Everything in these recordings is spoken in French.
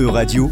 E-Radio,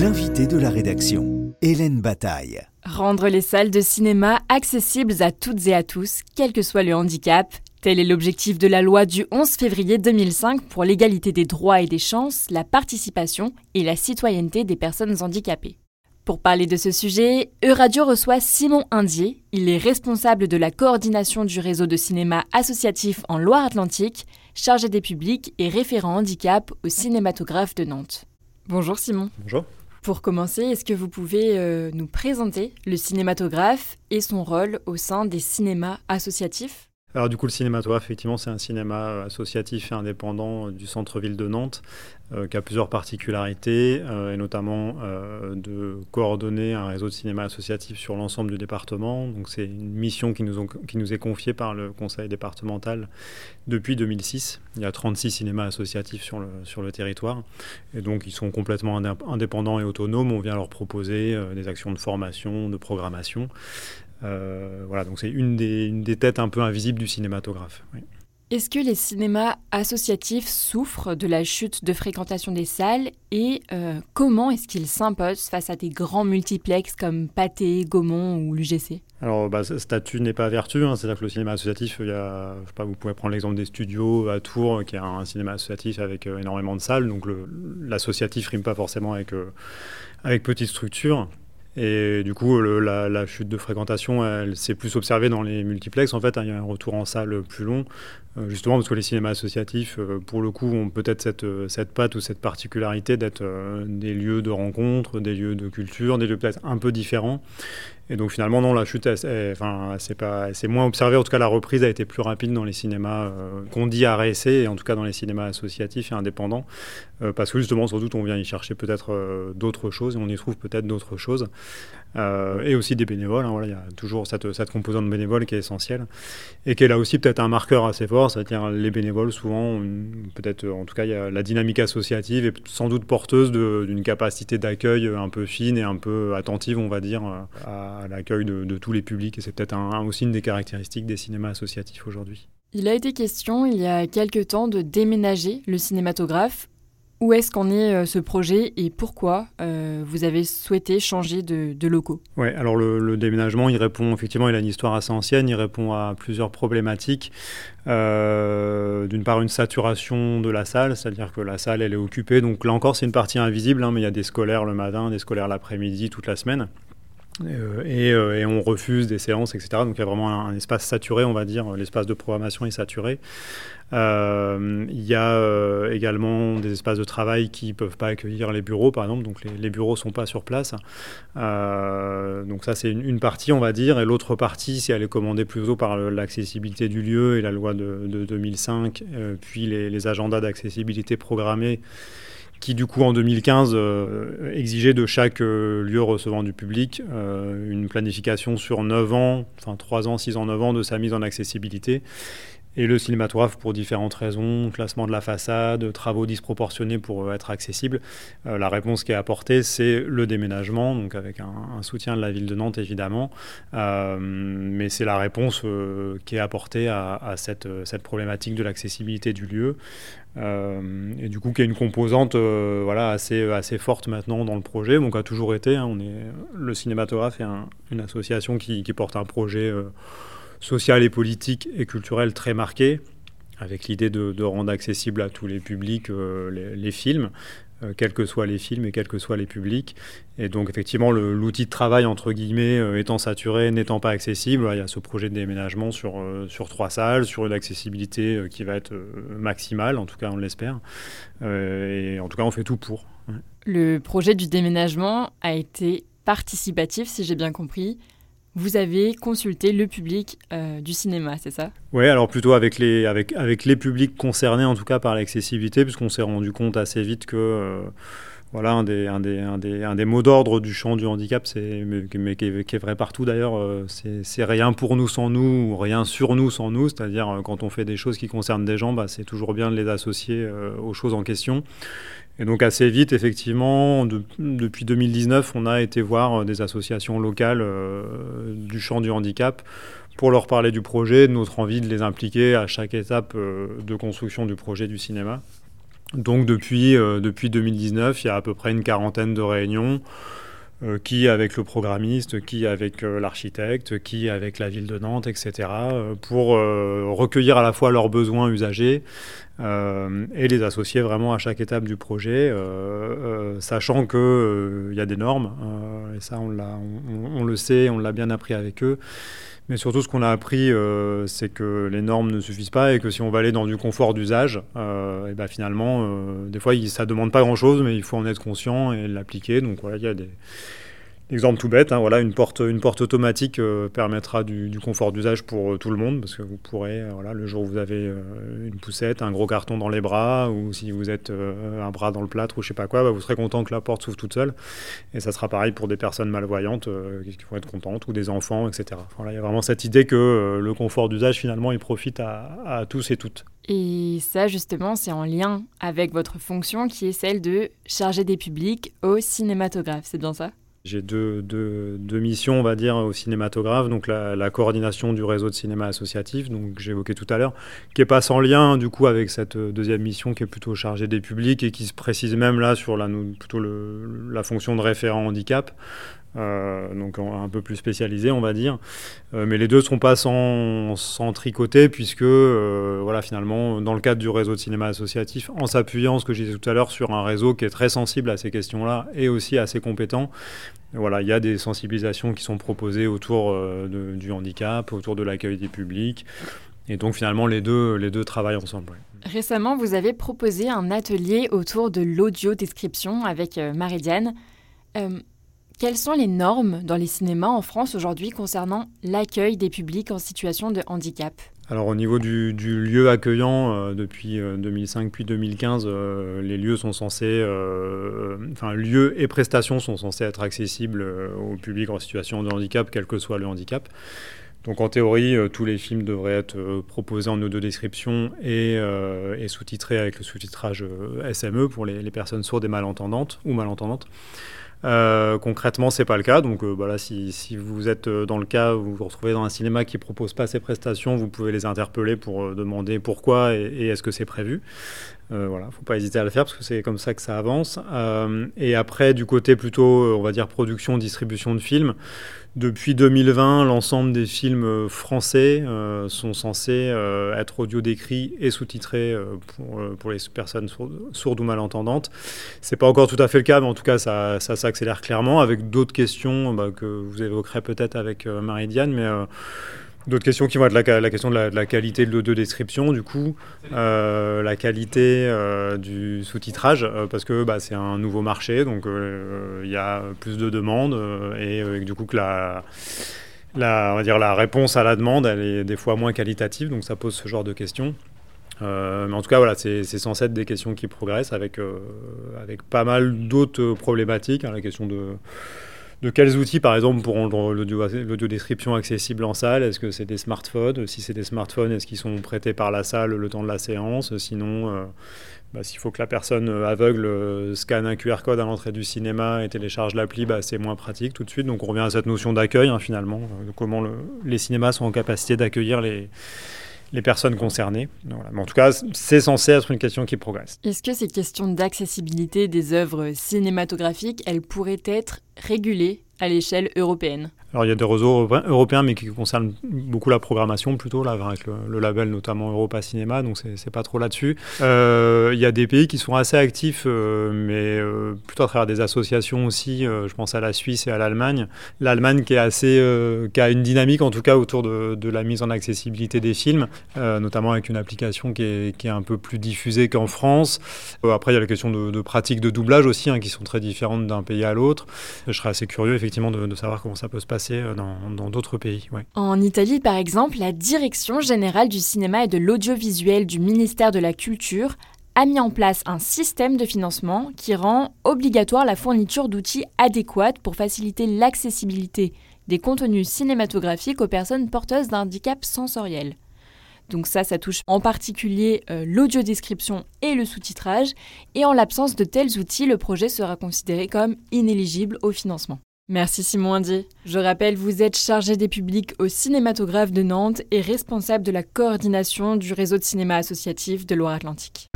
l'invité de la rédaction, Hélène Bataille. Rendre les salles de cinéma accessibles à toutes et à tous, quel que soit le handicap, tel est l'objectif de la loi du 11 février 2005 pour l'égalité des droits et des chances, la participation et la citoyenneté des personnes handicapées. Pour parler de ce sujet, Euradio reçoit Simon Indier. Il est responsable de la coordination du réseau de cinéma associatif en Loire-Atlantique, chargé des publics et référent handicap au cinématographe de Nantes. Bonjour Simon. Bonjour. Pour commencer, est-ce que vous pouvez euh, nous présenter le cinématographe et son rôle au sein des cinémas associatifs? Alors du coup, le cinématographe, effectivement, c'est un cinéma euh, associatif et indépendant euh, du centre-ville de Nantes, euh, qui a plusieurs particularités, et notamment de coordonner un réseau de cinéma associatif sur l'ensemble du département. Donc c'est une mission qui nous, est confiée par le conseil départemental depuis 2006. Il y a 36 cinémas associatifs sur le territoire, et donc ils sont complètement indépendants et autonomes. On vient leur proposer des actions de formation, de programmation. Euh, voilà, donc c'est une des, une des, têtes un peu invisibles du cinématographe. Est-ce que les cinémas associatifs souffrent de la chute de fréquentation des salles et euh, comment est-ce qu'ils s'imposent face à des grands multiplex comme Pathé, Gaumont ou l'UGC Alors, bah, statut n'est pas vertu, hein. c'est-à-dire que le cinéma associatif, il y a, je sais pas, vous pouvez prendre l'exemple des studios à Tours, qui est un cinéma associatif avec euh, énormément de salles, donc l'associatif rime pas forcément avec, avec petite structure. Et du coup, la, chute de fréquentation, elle s'est plus observée dans les multiplex. En fait, hein, il y a un retour en salle plus long, euh, justement parce que les cinémas associatifs, euh, pour le coup, ont peut-être cette, euh, cette patte ou cette particularité d'être des lieux de rencontre, des lieux de culture, des lieux peut-être un peu différents. Et donc finalement, non, la chute, enfin, c'est moins observé. En tout cas, la reprise a été plus rapide dans les cinémas euh, qu'on dit RSC, et en tout cas dans les cinémas associatifs et indépendants, euh, parce que justement, sans doute, on vient y chercher peut-être euh, d'autres choses, et on y trouve peut-être d'autres choses, et aussi des bénévoles. Hein, voilà, il y a toujours cette, composante bénévole qui est essentielle, et qui est là aussi peut-être un marqueur assez fort, c'est-à-dire les bénévoles, souvent, peut-être, en tout cas, il y a la dynamique associative est sans doute porteuse d'une capacité d'accueil un peu fine et un peu attentive, on va dire, à l'accueil de, tous les publics et c'est peut-être un, aussi une des caractéristiques des cinémas associatifs aujourd'hui. Il a été question il y a quelques temps de déménager le cinématographe. Où est-ce qu'en est, euh, ce projet et pourquoi euh, vous avez souhaité changer de, locaux? Oui, alors le, déménagement, il répond effectivement, il a une histoire assez ancienne, il répond à plusieurs problématiques. Euh, d'une part, une saturation de la salle, c'est-à-dire que la salle, elle est occupée. Donc là encore, c'est une partie invisible, hein, mais il y a des scolaires le matin, des scolaires l'après-midi, toute la semaine. Euh, euh, et, on refuse des séances, etc. Donc il y a vraiment un, espace saturé, on va dire, l'espace de programmation est saturé. Euh, il y a également des espaces de travail qui ne peuvent pas accueillir les bureaux, par exemple, donc les, bureaux ne sont pas sur place. donc ça, c'est une, partie, on va dire, et l'autre partie, si elle est commandée plutôt par l'accessibilité du lieu et la loi de, 2005, puis les agendas d'accessibilité programmés qui du coup en 2015 euh, exigeait de chaque euh, lieu recevant du public euh, une planification sur 9 ans, enfin 3 ans, 6 ans, 9 ans de sa mise en accessibilité. Et le cinématographe, pour différentes raisons, classement de la façade, travaux disproportionnés pour être accessible, la réponse qui est apportée, c'est le déménagement, donc avec un, soutien de la ville de Nantes évidemment, mais c'est la réponse qui est apportée à, cette, problématique de l'accessibilité du lieu. Euh, et du coup, qui est une composante euh, voilà, assez, assez forte maintenant dans le projet, donc a toujours été. Hein, on est, le cinématographe est une association qui, porte un projet euh, social et politique et culturel très marqué, avec l'idée de, rendre accessible à tous les publics les, les, films. Euh, quels que soient les films et quels que soient les publics. Et donc effectivement, l'outil de travail, entre guillemets, euh, étant saturé, n'étant pas accessible, il y a ce projet de déménagement sur, euh, sur trois salles, sur une accessibilité qui va être maximale, en tout cas on l'espère. et en tout cas, on fait tout pour. Le projet du déménagement a été participatif, si j'ai bien compris vous avez consulté le public euh, du cinéma, c'est ça? Oui, alors plutôt avec les, avec, avec les publics concernés, en tout cas par l'accessibilité, puisqu'on s'est rendu compte assez vite que euh, voilà, un des, un des, un des, un des mots d'ordre du champ du handicap, c'est, mais, qui, est, vrai partout d'ailleurs, euh, c'est, rien pour nous sans nous, ou rien sur nous sans nous, c'est-à-dire quand on fait des choses qui concernent des gens, bah, c'est toujours bien de les associer aux choses en question. Et donc assez vite, effectivement, depuis 2019, on a été voir euh, des associations locales euh, du champ du handicap pour leur parler du projet, de notre envie de les impliquer à chaque étape euh, de construction du projet du cinéma. Donc depuis, depuis 2019, il y a à peu près une quarantaine de réunions euh, qui avec le programmiste, qui avec euh, l'architecte, qui avec la ville de Nantes, etc., euh, pour recueillir à la fois leurs besoins usagers et les associer vraiment à chaque étape du projet, sachant qu'il y a des normes, et ça on, le sait, on l'a bien appris avec eux. Mais surtout, ce qu'on a appris, euh, c'est que les normes ne suffisent pas et que si on va aller dans du confort d'usage, euh, ben finalement, euh, des fois, ça ne demande pas grand-chose, mais il faut en être conscient et l'appliquer. Donc il y a des, Exemple tout bête, hein, voilà, une porte, une porte automatique euh, permettra du, confort d'usage pour euh, tout le monde, parce que vous pourrez, euh, voilà, le jour où vous avez une poussette, un gros carton dans les bras, ou si vous êtes un bras dans le plâtre ou je sais pas quoi, bah, vous serez content que la porte s'ouvre toute seule. Et ça sera pareil pour des personnes malvoyantes qui vont être contentes, ou des enfants, etc. Il y a vraiment cette idée que le confort d'usage, finalement, il profite à, à tous et toutes. Et ça, justement, c'est en lien avec votre fonction qui est celle de charger des publics au cinématographe. C'est bien ça? J'ai deux, missions, on va dire, au cinématographe. Donc la, coordination du réseau de cinéma associatif, donc j'évoquais tout à l'heure, qui est pas sans lien du coup avec cette deuxième mission qui est plutôt chargée des publics et qui se précise même là sur la, plutôt la fonction de référent handicap. Euh, donc un peu plus spécialisé, on va dire. Euh, mais les deux ne sont pas sans, sans tricoter, puisque, euh, voilà, finalement, dans le cadre du réseau de cinéma associatif, en s'appuyant, ce que je disais tout à l'heure, sur un réseau qui est très sensible à ces questions-là et aussi assez compétent, voilà, il y a des sensibilisations qui sont proposées autour du handicap, autour de l'accueil des publics. Et donc finalement, les deux, les deux travaillent ensemble. Récemment, vous avez proposé un atelier autour de l'audio-description avec Marie-Diane. Quelles sont les normes dans les cinémas en France aujourd'hui concernant l'accueil des publics en situation de handicap alors au niveau du, lieu accueillant, euh, depuis 2005 euh, puis 2015, euh, les lieux sont censés, enfin lieux et prestations sont censés être accessibles au public en situation de handicap, quel que soit le handicap. Donc en théorie, tous les films devraient être proposés en audio description et, sous-titrés avec le sous-titrage SME pour les, personnes sourdes et malentendantes ou malentendantes. Euh, concrètement, c'est pas le cas. Donc, voilà, bah si, vous êtes euh, dans le cas vous vous retrouvez dans un cinéma qui propose pas ces prestations, vous pouvez les interpeller pour euh, demander pourquoi et, est-ce que c'est prévu. Euh, voilà, faut pas hésiter à le faire parce que c'est comme ça que ça avance. et après, du côté plutôt, on va dire production, distribution de films. Depuis 2020, l'ensemble des films euh, français euh, sont censés euh, être audio décrits et sous-titrés pour, pour, les personnes sourdes, ou malentendantes. C'est pas encore tout à fait le cas, mais en tout cas, ça, ça s'accélère clairement avec d'autres questions bah, que vous évoquerez peut-être avec Marie-Diane, mais D'autres questions qui vont être la, question de la, qualité de description, du coup, euh, la qualité euh, du sous-titrage, euh, parce que bah, c'est un nouveau marché, donc il y a plus de demandes, et, du coup que la, la, on va dire, la réponse à la demande, elle est des fois moins qualitative, donc ça pose ce genre de questions. mais en tout cas, voilà, c'est censé être des questions qui progressent avec, avec pas mal d'autres problématiques. Hein, la question de de quels outils, par exemple, pour rendre l'audio-description accessible en salle? Est-ce que c'est des smartphones? Si c'est des smartphones, est-ce qu'ils sont prêtés par la salle le temps de la séance? Sinon, euh, bah, s'il faut que la personne aveugle euh, scanne un QR code à l'entrée du cinéma et télécharge l'appli, bah, c'est moins pratique tout de suite. Donc on revient à cette notion d'accueil, hein, finalement, euh, comment les cinémas sont en capacité d'accueillir les les personnes concernées. Mais en tout cas, c'est censé être une question qui progresse. Est-ce que ces questions d'accessibilité des œuvres cinématographiques, elles pourraient être régulées à l'échelle européenne? Alors il y a des réseaux européens, mais qui concernent beaucoup la programmation plutôt, là, avec le, label notamment Europa Cinéma, donc c'est pas trop là-dessus. Euh, il y a des pays qui sont assez actifs, euh, mais euh, plutôt à travers des associations aussi. je pense à la Suisse et à l'Allemagne. L'Allemagne qui qui a une dynamique en tout cas autour de, la mise en accessibilité des films, notamment avec une application qui est, un peu plus diffusée qu'en France. après il y a la question de, pratiques de doublage aussi, hein, qui sont très différentes d'un pays à l'autre. Je serais assez curieux effectivement de savoir comment ça peut se passer euh. En Italie, par exemple, la Direction générale du cinéma et de l'audiovisuel du ministère de la Culture a mis en place un système de financement qui rend obligatoire la fourniture d'outils adéquats pour faciliter l'accessibilité des contenus cinématographiques aux personnes porteuses d'un handicap sensoriel. Donc ça, ça touche en particulier euh, l'audiodescription et le sous-titrage, et en l'absence de tels outils, le projet sera considéré comme inéligible au financement. Merci Simon Indy. Je rappelle, vous êtes chargé des publics au cinématographe de Nantes et responsable de la coordination du réseau de cinéma associatif de Loire-Atlantique.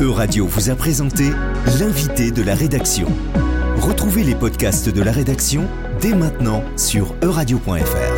Euradio vous a présenté l'invité de la rédaction. Retrouvez les podcasts de la rédaction dès maintenant sur euradio.fr.